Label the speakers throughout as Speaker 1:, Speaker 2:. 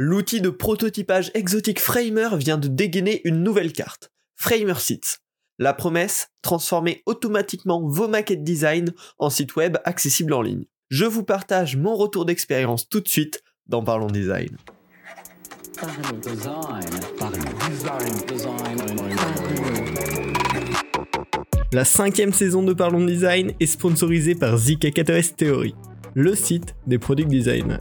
Speaker 1: L'outil de prototypage exotique Framer vient de dégainer une nouvelle carte, Framer Seats. La promesse, transformer automatiquement vos maquettes design en site web accessible en ligne. Je vous partage mon retour d'expérience tout de suite dans Parlons Design. La cinquième saison de Parlons Design est sponsorisée par ZK4S Theory, le site des product designers.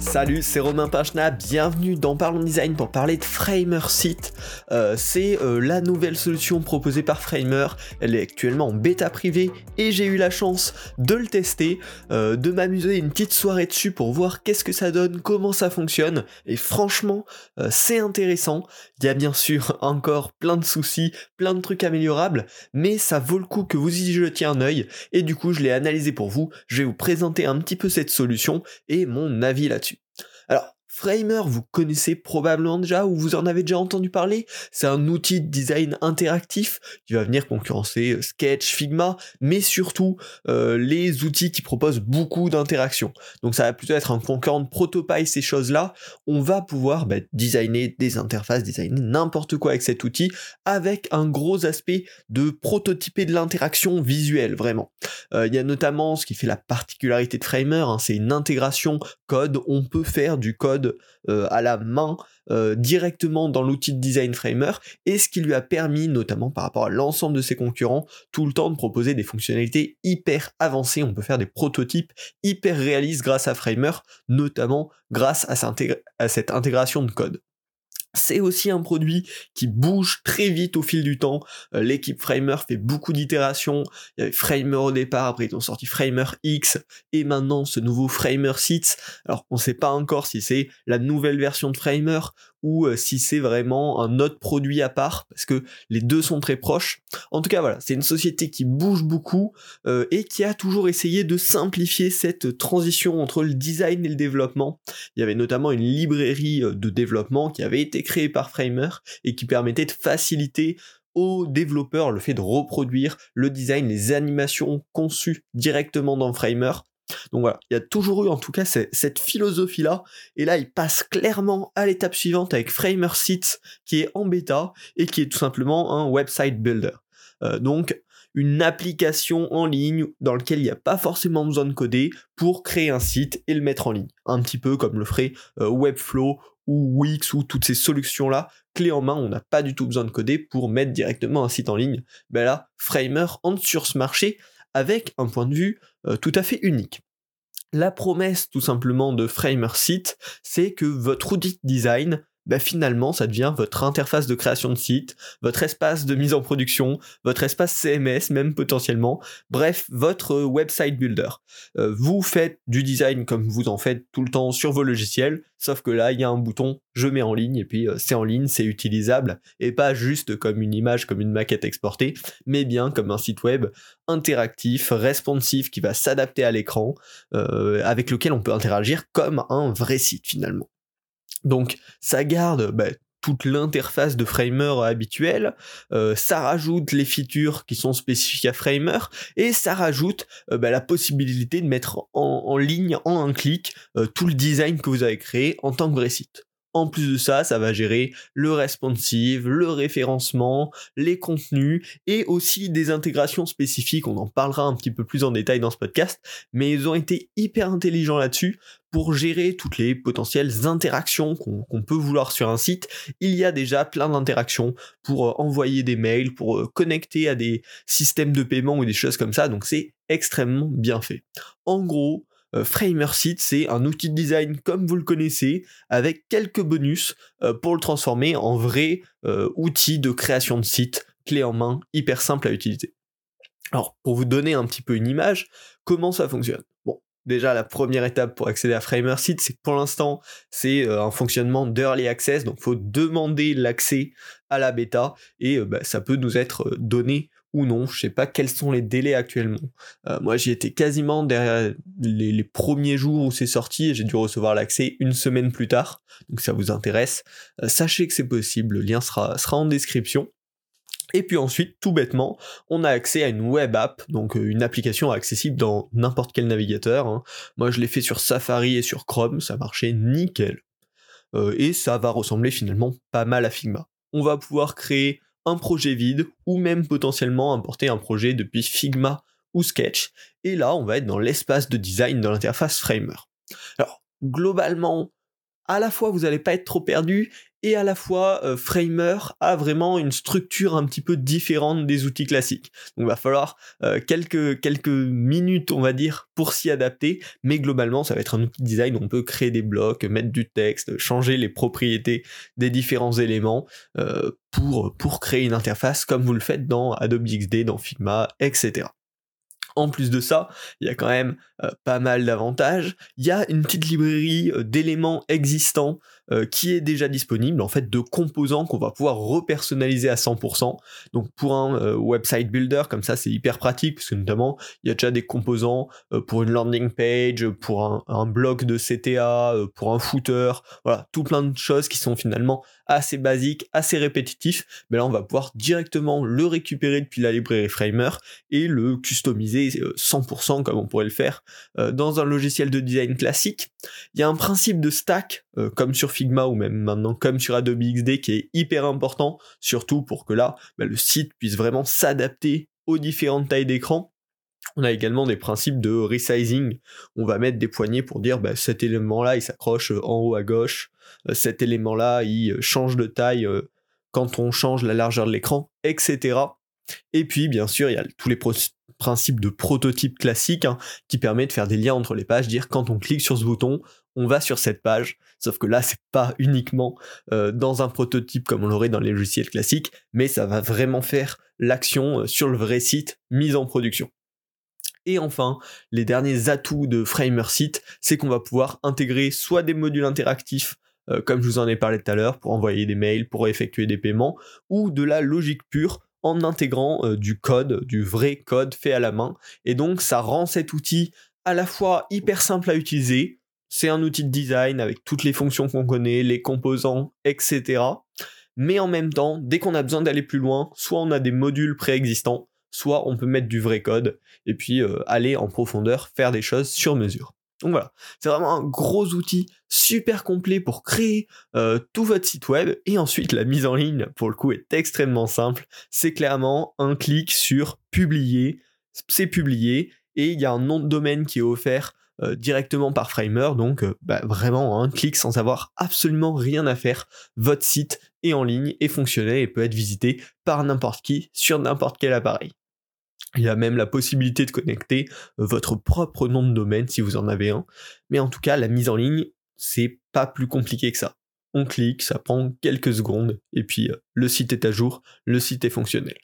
Speaker 1: Salut, c'est Romain Pachna, bienvenue dans Parlons Design pour parler de Framer Site. Euh, c'est euh, la nouvelle solution proposée par Framer, elle est actuellement en bêta privée et j'ai eu la chance de le tester, euh, de m'amuser une petite soirée dessus pour voir qu'est-ce que ça donne, comment ça fonctionne et franchement c'est intéressant. Il y a bien sûr encore plein de soucis, plein de trucs améliorables, mais ça vaut le coup que vous y jetiez un œil et du coup je l'ai analysé pour vous, je vais vous présenter un petit peu cette solution et mon avis là-dessus. Alors, Framer, vous connaissez probablement déjà ou vous en avez déjà entendu parler? C'est un outil de design interactif qui va venir concurrencer euh, Sketch, Figma, mais surtout euh, les outils qui proposent beaucoup d'interactions. Donc ça va plutôt être un concurrent de Protopie, ces choses-là. On va pouvoir bah, designer des interfaces, designer n'importe quoi avec cet outil, avec un gros aspect de prototyper de l'interaction visuelle, vraiment. Euh, il y a notamment ce qui fait la particularité de Framer, hein, c'est une intégration code. On peut faire du code euh, à la main euh, directement dans l'outil de design framer et ce qui lui a permis notamment par rapport à l'ensemble de ses concurrents tout le temps de proposer des fonctionnalités hyper avancées. On peut faire des prototypes hyper réalistes grâce à framer notamment grâce à cette intégration de code c'est aussi un produit qui bouge très vite au fil du temps. Euh, l'équipe Framer fait beaucoup d'itérations. Il y avait Framer au départ, après ils ont sorti Framer X, et maintenant ce nouveau Framer Seats. Alors on ne sait pas encore si c'est la nouvelle version de Framer ou euh, si c'est vraiment un autre produit à part, parce que les deux sont très proches. En tout cas, voilà, c'est une société qui bouge beaucoup euh, et qui a toujours essayé de simplifier cette transition entre le design et le développement. Il y avait notamment une librairie euh, de développement qui avait été créée par Framer et qui permettait de faciliter aux développeurs le fait de reproduire le design, les animations conçues directement dans Framer donc voilà, il y a toujours eu en tout cas cette philosophie-là, et là il passe clairement à l'étape suivante avec Framer Seats qui est en bêta et qui est tout simplement un website builder. Euh, donc une application en ligne dans laquelle il n'y a pas forcément besoin de coder pour créer un site et le mettre en ligne. Un petit peu comme le ferait euh, Webflow ou Wix ou toutes ces solutions-là, clé en main, on n'a pas du tout besoin de coder pour mettre directement un site en ligne. Ben là, Framer entre sur ce marché avec un point de vue euh, tout à fait unique. La promesse tout simplement de Framer Site, c'est que votre outil design bah finalement ça devient votre interface de création de site, votre espace de mise en production, votre espace CMS même potentiellement, bref, votre website builder. Euh, vous faites du design comme vous en faites tout le temps sur vos logiciels, sauf que là il y a un bouton je mets en ligne et puis euh, c'est en ligne, c'est utilisable et pas juste comme une image, comme une maquette exportée, mais bien comme un site web interactif, responsive qui va s'adapter à l'écran, euh, avec lequel on peut interagir comme un vrai site finalement. Donc ça garde bah, toute l'interface de Framer habituelle, euh, ça rajoute les features qui sont spécifiques à Framer, et ça rajoute euh, bah, la possibilité de mettre en, ligne en un clic euh, tout le design que vous avez créé en tant que site. En plus de ça, ça va gérer le responsive, le référencement, les contenus et aussi des intégrations spécifiques. On en parlera un petit peu plus en détail dans ce podcast, mais ils ont été hyper intelligents là-dessus pour gérer toutes les potentielles interactions qu'on peut vouloir sur un site. Il y a déjà plein d'interactions pour euh, envoyer des mails, pour euh, connecter à des systèmes de paiement ou des choses comme ça. Donc c'est extrêmement bien fait. En gros, euh, c'est un outil de design comme vous le connaissez, avec quelques bonus euh, pour le transformer en vrai euh, outil de création de site, clé en main, hyper simple à utiliser. Alors, pour vous donner un petit peu une image, comment ça fonctionne? Bon, déjà la première étape pour accéder à Framer Site, c'est que pour l'instant, c'est un fonctionnement d'early access, donc il faut demander l'accès à la bêta, et bah, ça peut nous être donné ou non. Je sais pas quels sont les délais actuellement. Euh, moi, j'y étais quasiment derrière les, premiers jours où c'est sorti et j'ai dû recevoir l'accès une semaine plus tard. Donc, ça vous intéresse, euh, sachez que c'est possible. Le lien sera, sera en description. Et puis ensuite, tout bêtement, on a accès à une web app, donc euh, une application accessible dans n'importe quel navigateur. hein. Moi, je l'ai fait sur Safari et sur Chrome, ça marchait nickel. Et ça va ressembler finalement pas mal à Figma. On va pouvoir créer un projet vide ou même potentiellement importer un projet depuis Figma ou Sketch. Et là, on va être dans l'espace de design de l'interface Framer. Alors, globalement, à la fois vous n'allez pas être trop perdu et à la fois euh, Framer a vraiment une structure un petit peu différente des outils classiques. Donc il va falloir euh, quelques, quelques minutes, on va dire, pour s'y adapter, mais globalement ça va être un outil de design où on peut créer des blocs, mettre du texte, changer les propriétés des différents éléments euh, pour, pour créer une interface comme vous le faites dans Adobe XD, dans Figma, etc. En plus de ça, il y a quand même euh, pas mal d'avantages. Il y a une petite librairie euh, d'éléments existants euh, qui est déjà disponible, en fait, de composants qu'on va pouvoir repersonnaliser à 100%. Donc pour un website builder, comme ça, c'est hyper pratique, parce que notamment, il y a déjà des composants pour une landing page, pour un, un bloc de CTA, pour un footer, voilà, tout plein de choses qui sont finalement assez basiques, assez répétitifs. Mais là, on va pouvoir directement le récupérer depuis la librairie Framer et le customiser 100% comme on pourrait le faire euh, dans un logiciel de design classique. Il y a un principe de stack, euh, comme sur Figma ou même maintenant comme sur Adobe XD, qui est hyper important, surtout pour que là, bah, le site puisse vraiment s'adapter aux différentes tailles d'écran. On a également des principes de resizing. On va mettre des poignées pour dire bah, cet élément-là, il s'accroche en haut à gauche, euh, cet élément-là, il change de taille quand on change la largeur de l'écran, etc. Et puis, bien sûr, il y a tous les principes de prototype classique hein, qui permet de faire des liens entre les pages, dire quand on clique sur ce bouton, on va sur cette page. Sauf que là, c'est pas uniquement euh, dans un prototype comme on l'aurait dans les logiciels classiques, mais ça va vraiment faire l'action euh, sur le vrai site mise en production. Et enfin, les derniers atouts de Framer Site, c'est qu'on va pouvoir intégrer soit des modules interactifs euh, comme je vous en ai parlé tout à l'heure, pour envoyer des mails, pour effectuer des paiements, ou de la logique pure en intégrant euh, du code, du vrai code fait à la main. Et donc ça rend cet outil à la fois hyper simple à utiliser, c'est un outil de design avec toutes les fonctions qu'on connaît, les composants, etc. Mais en même temps, dès qu'on a besoin d'aller plus loin, soit on a des modules préexistants, soit on peut mettre du vrai code et puis euh, aller en profondeur, faire des choses sur mesure. Donc voilà, c'est vraiment un gros outil super complet pour créer euh, tout votre site web et ensuite la mise en ligne pour le coup est extrêmement simple. C'est clairement un clic sur publier, c'est publié et il y a un nom de domaine qui est offert euh, directement par Framer, donc bah, vraiment un clic sans avoir absolument rien à faire. Votre site est en ligne et fonctionnel et peut être visité par n'importe qui sur n'importe quel appareil. Il y a même la possibilité de connecter votre propre nom de domaine si vous en avez un. Mais en tout cas, la mise en ligne, c'est pas plus compliqué que ça. On clique, ça prend quelques secondes, et puis euh, le site est à jour, le site est fonctionnel.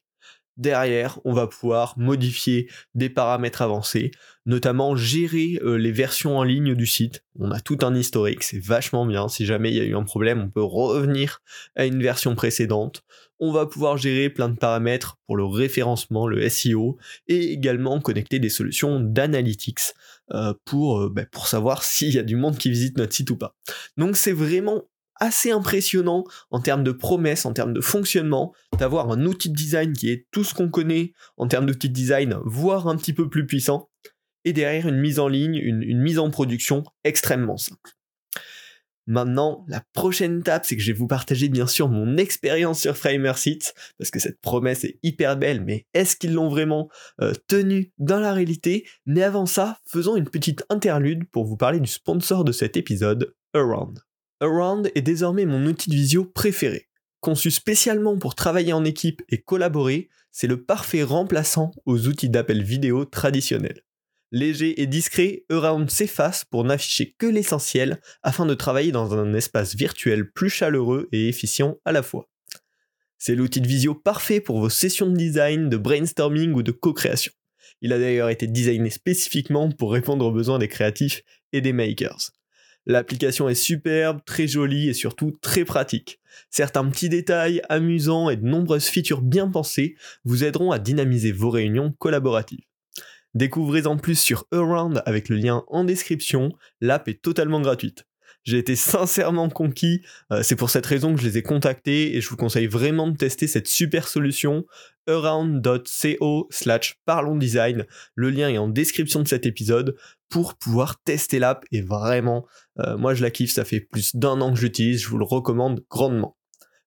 Speaker 1: Derrière, on va pouvoir modifier des paramètres avancés, notamment gérer euh, les versions en ligne du site. On a tout un historique, c'est vachement bien. Si jamais il y a eu un problème, on peut revenir à une version précédente. On va pouvoir gérer plein de paramètres pour le référencement, le SEO, et également connecter des solutions d'analytics euh, pour, euh, bah, pour savoir s'il y a du monde qui visite notre site ou pas. Donc c'est vraiment assez impressionnant en termes de promesses, en termes de fonctionnement, d'avoir un outil de design qui est tout ce qu'on connaît en termes d'outil de design, voire un petit peu plus puissant, et derrière une mise en ligne, une, mise en production extrêmement simple. Maintenant, la prochaine étape, c'est que je vais vous partager bien sûr mon expérience sur Framer Sites, parce que cette promesse est hyper belle, mais est-ce qu'ils l'ont vraiment euh, tenue dans la réalité? Mais avant ça, faisons une petite interlude pour vous parler du sponsor de cet épisode, Around. Around est désormais mon outil de visio préféré. Conçu spécialement pour travailler en équipe et collaborer, c'est le parfait remplaçant aux outils d'appel vidéo traditionnels. Léger et discret, Around s'efface pour n'afficher que l'essentiel afin de travailler dans un espace virtuel plus chaleureux et efficient à la fois. C'est l'outil de visio parfait pour vos sessions de design, de brainstorming ou de co-création. Il a d'ailleurs été designé spécifiquement pour répondre aux besoins des créatifs et des makers. L'application est superbe, très jolie et surtout très pratique. Certains petits détails amusants et de nombreuses features bien pensées vous aideront à dynamiser vos réunions collaboratives. Découvrez en plus sur Around avec le lien en description, l'app est totalement gratuite. J'ai été sincèrement conquis. Euh, c'est pour cette raison que je les ai contactés et je vous conseille vraiment de tester cette super solution around.co slash parlons design. Le lien est en description de cet épisode pour pouvoir tester l'app et vraiment, euh, moi je la kiffe, ça fait plus d'un an que j'utilise, je vous le recommande grandement.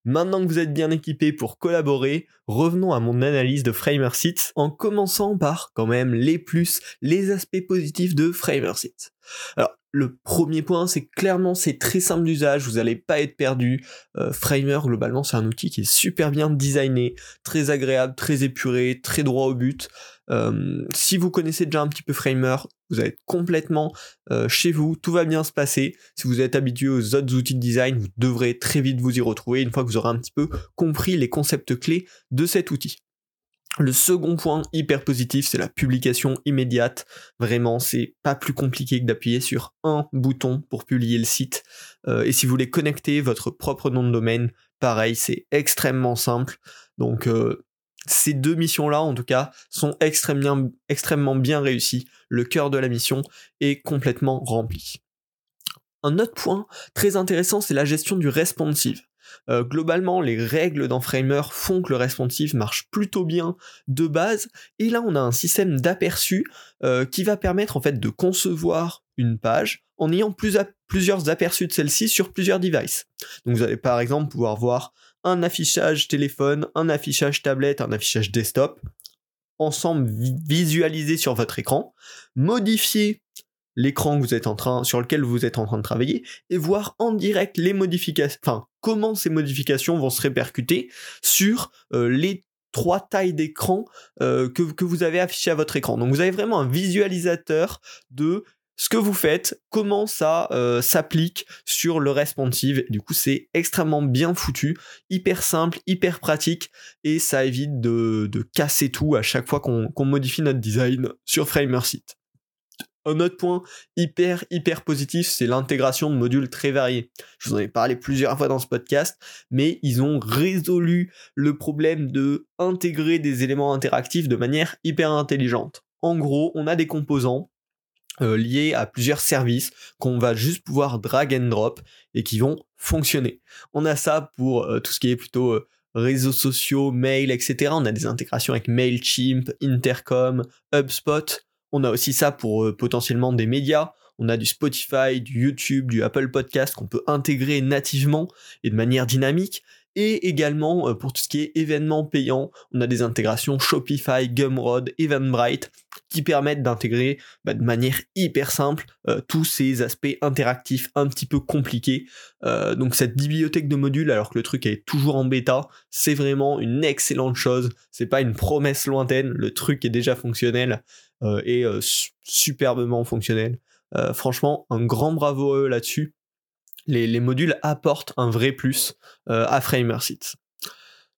Speaker 1: Maintenant que vous êtes bien équipé pour collaborer, revenons à mon analyse de FramerSeat en commençant par quand même les plus, les aspects positifs de FramerSeat. Alors, le premier point, c'est clairement c'est très simple d'usage, vous n'allez pas être perdu. Euh, Framer, globalement, c'est un outil qui est super bien designé, très agréable, très épuré, très droit au but. Euh, si vous connaissez déjà un petit peu Framer, vous allez être complètement euh, chez vous, tout va bien se passer. Si vous êtes habitué aux autres outils de design, vous devrez très vite vous y retrouver une fois que vous aurez un petit peu compris les concepts clés de cet outil. Le second point hyper positif, c'est la publication immédiate. Vraiment, c'est pas plus compliqué que d'appuyer sur un bouton pour publier le site. Euh, et si vous voulez connecter votre propre nom de domaine, pareil, c'est extrêmement simple. Donc euh, ces deux missions-là, en tout cas, sont extrêmement, extrêmement bien réussies. Le cœur de la mission est complètement rempli. Un autre point très intéressant, c'est la gestion du responsive. Euh, globalement, les règles dans Framer font que le responsive marche plutôt bien de base, et là on a un système d'aperçu euh, qui va permettre en fait de concevoir une page en ayant plusieurs aperçus de celle-ci sur plusieurs devices. Donc vous allez par exemple pouvoir voir un affichage téléphone, un affichage tablette, un affichage desktop, ensemble visualisés sur votre écran, modifier l'écran que vous êtes en train, sur lequel vous êtes en train de travailler, et voir en direct les modifications, comment ces modifications vont se répercuter sur euh, les trois tailles d'écran euh, que, vous avez affichées à votre écran. Donc vous avez vraiment un visualisateur de ce que vous faites, comment ça euh, s'applique sur le responsive. Du coup, c'est extrêmement bien foutu, hyper simple, hyper pratique, et ça évite de, de casser tout à chaque fois qu'on modifie notre design sur FramerSeat. Un autre point hyper hyper positif, c'est l'intégration de modules très variés. Je vous en ai parlé plusieurs fois dans ce podcast, mais ils ont résolu le problème de intégrer des éléments interactifs de manière hyper intelligente. En gros, on a des composants euh, liés à plusieurs services qu'on va juste pouvoir drag and drop et qui vont fonctionner. On a ça pour euh, tout ce qui est plutôt euh, réseaux sociaux, mail, etc. On a des intégrations avec Mailchimp, Intercom, HubSpot. On a aussi ça pour euh, potentiellement des médias. On a du Spotify, du YouTube, du Apple Podcast qu'on peut intégrer nativement et de manière dynamique. Et également, euh, pour tout ce qui est événements payants, on a des intégrations Shopify, Gumroad, Eventbrite qui permettent d'intégrer bah, de manière hyper simple euh, tous ces aspects interactifs un petit peu compliqués. Donc cette bibliothèque de modules, alors que le truc est toujours en bêta, c'est vraiment une excellente chose. C'est pas une promesse lointaine, le truc est déjà fonctionnel et superbement fonctionnel. franchement, un grand bravo à eux là-dessus les, modules apportent un vrai plus euh, à FramerSeat.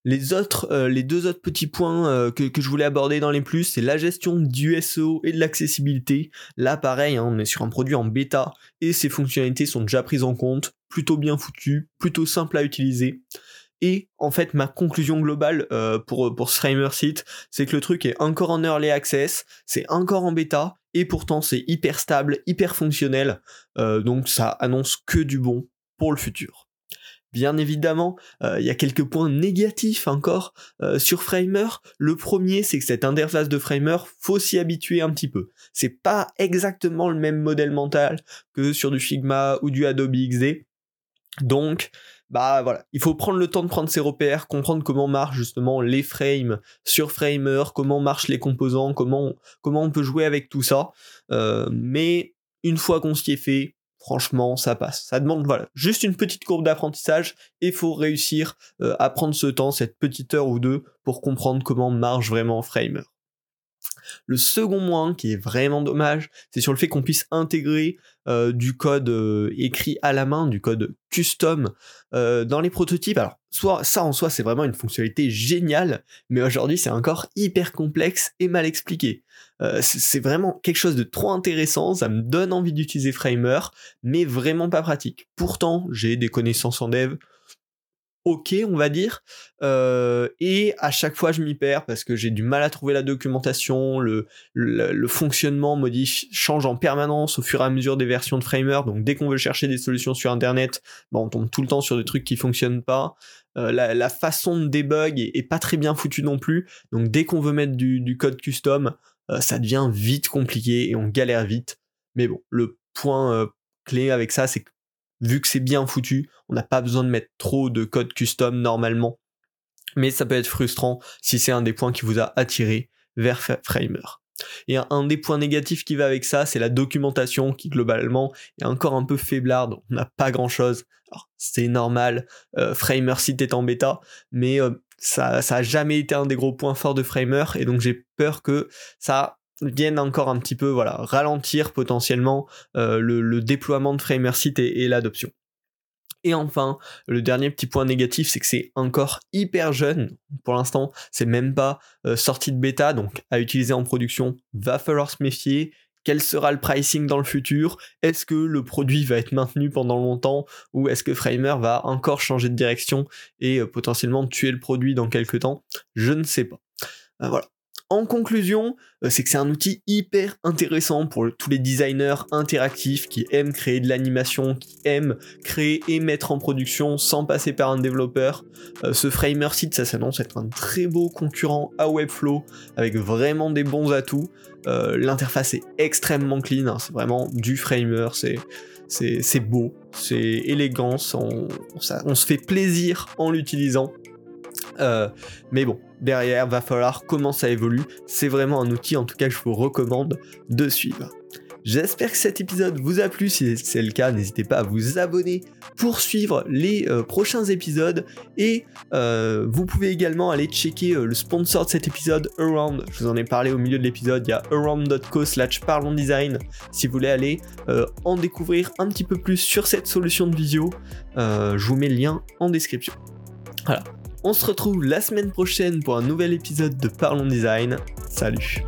Speaker 1: Les autres, euh, les deux autres petits points euh, que, je voulais aborder dans les plus, c'est la gestion du SEO et de l'accessibilité. Là, pareil, hein, on est sur un produit en bêta et ses fonctionnalités sont déjà prises en compte, plutôt bien foutues, plutôt simple à utiliser. Et en fait, ma conclusion globale pour, pour ce FramerSeat, c'est que le truc est encore en early access, c'est encore en bêta, et pourtant c'est hyper stable, hyper fonctionnel, euh, donc ça annonce que du bon pour le futur. Bien évidemment, euh, il y a quelques points négatifs encore euh, sur Framer. Le premier, c'est que cette interface de Framer, faut s'y habituer un petit peu. C'est pas exactement le même modèle mental que sur du Figma ou du Adobe XD. Donc, bah voilà, il faut prendre le temps de prendre ses repères, comprendre comment marchent justement les frames sur Framer, comment marchent les composants, comment, comment on peut jouer avec tout ça. Euh, mais une fois qu'on s'y est fait, franchement, ça passe. Ça demande voilà, juste une petite courbe d'apprentissage et il faut réussir euh, à prendre ce temps, cette petite heure ou deux, pour comprendre comment marche vraiment Framer. Le second moins qui est vraiment dommage, c'est sur le fait qu'on puisse intégrer euh, du code euh, écrit à la main, du code custom euh, dans les prototypes. Alors, soit ça en soi c'est vraiment une fonctionnalité géniale, mais aujourd'hui c'est encore hyper complexe et mal expliqué. c'est vraiment quelque chose de trop intéressant, ça me donne envie d'utiliser Framer, mais vraiment pas pratique. Pourtant, j'ai des connaissances en dev, ok, on va dire. Euh, et à chaque fois, je m'y perds parce que j'ai du mal à trouver la documentation, le, fonctionnement modifie, change en permanence au fur et à mesure des versions de Framer. Donc dès qu'on veut chercher des solutions sur Internet, bah, on tombe tout le temps sur des trucs qui fonctionnent pas. Euh, la, façon de debug est, pas très bien foutue non plus. Donc dès qu'on veut mettre du, code custom, euh, ça devient vite compliqué et on galère vite. Mais bon, le point clé avec ça, c'est que vu que c'est bien foutu, on n'a pas besoin de mettre trop de code custom normalement. Mais ça peut être frustrant si c'est un des points qui vous a attiré vers Framer. Et un, des points négatifs qui va avec ça, c'est la documentation qui globalement est encore un peu faiblarde, on n'a pas grand chose. C'est normal, euh, Framer site est en bêta, mais euh, ça, ça a jamais été un des gros points forts de Framer, et donc j'ai peur que ça viennent encore un petit peu voilà ralentir potentiellement euh, le, déploiement de Framersit et, et l'adoption. Et enfin, le dernier petit point négatif, c'est que c'est encore hyper jeune. Pour l'instant, c'est même pas euh, sorti de bêta, donc à utiliser en production, va falloir se méfier. Quel sera le pricing dans le futur? Est-ce que le produit va être maintenu pendant longtemps ou est-ce que Framer va encore changer de direction et euh, potentiellement tuer le produit dans quelques temps? Je ne sais pas. voilà. En conclusion, euh, c'est que c'est un outil hyper intéressant pour tous les designers interactifs qui aiment créer de l'animation, qui aiment créer et mettre en production sans passer par un développeur. Euh, ce Framer site, ça s'annonce être un très beau concurrent à Webflow avec vraiment des bons atouts. Euh, l'interface est extrêmement clean, hein, c'est vraiment du Framer, c'est beau, c'est élégant, on, se fait plaisir en l'utilisant. Euh, mais bon, derrière, va falloir comment ça évolue. C'est vraiment un outil, en tout cas, je vous recommande de suivre. J'espère que cet épisode vous a plu. Si c'est le cas, n'hésitez pas à vous abonner pour suivre les euh, prochains épisodes. Et euh, vous pouvez également aller checker le sponsor de cet épisode, Around. Je vous en ai parlé au milieu de l'épisode. Il y a around.co slash parlons design si vous voulez aller en découvrir un petit peu plus sur cette solution de visio. je vous mets le lien en description. Voilà. On se retrouve la semaine prochaine pour un nouvel épisode de Parlons Design. Salut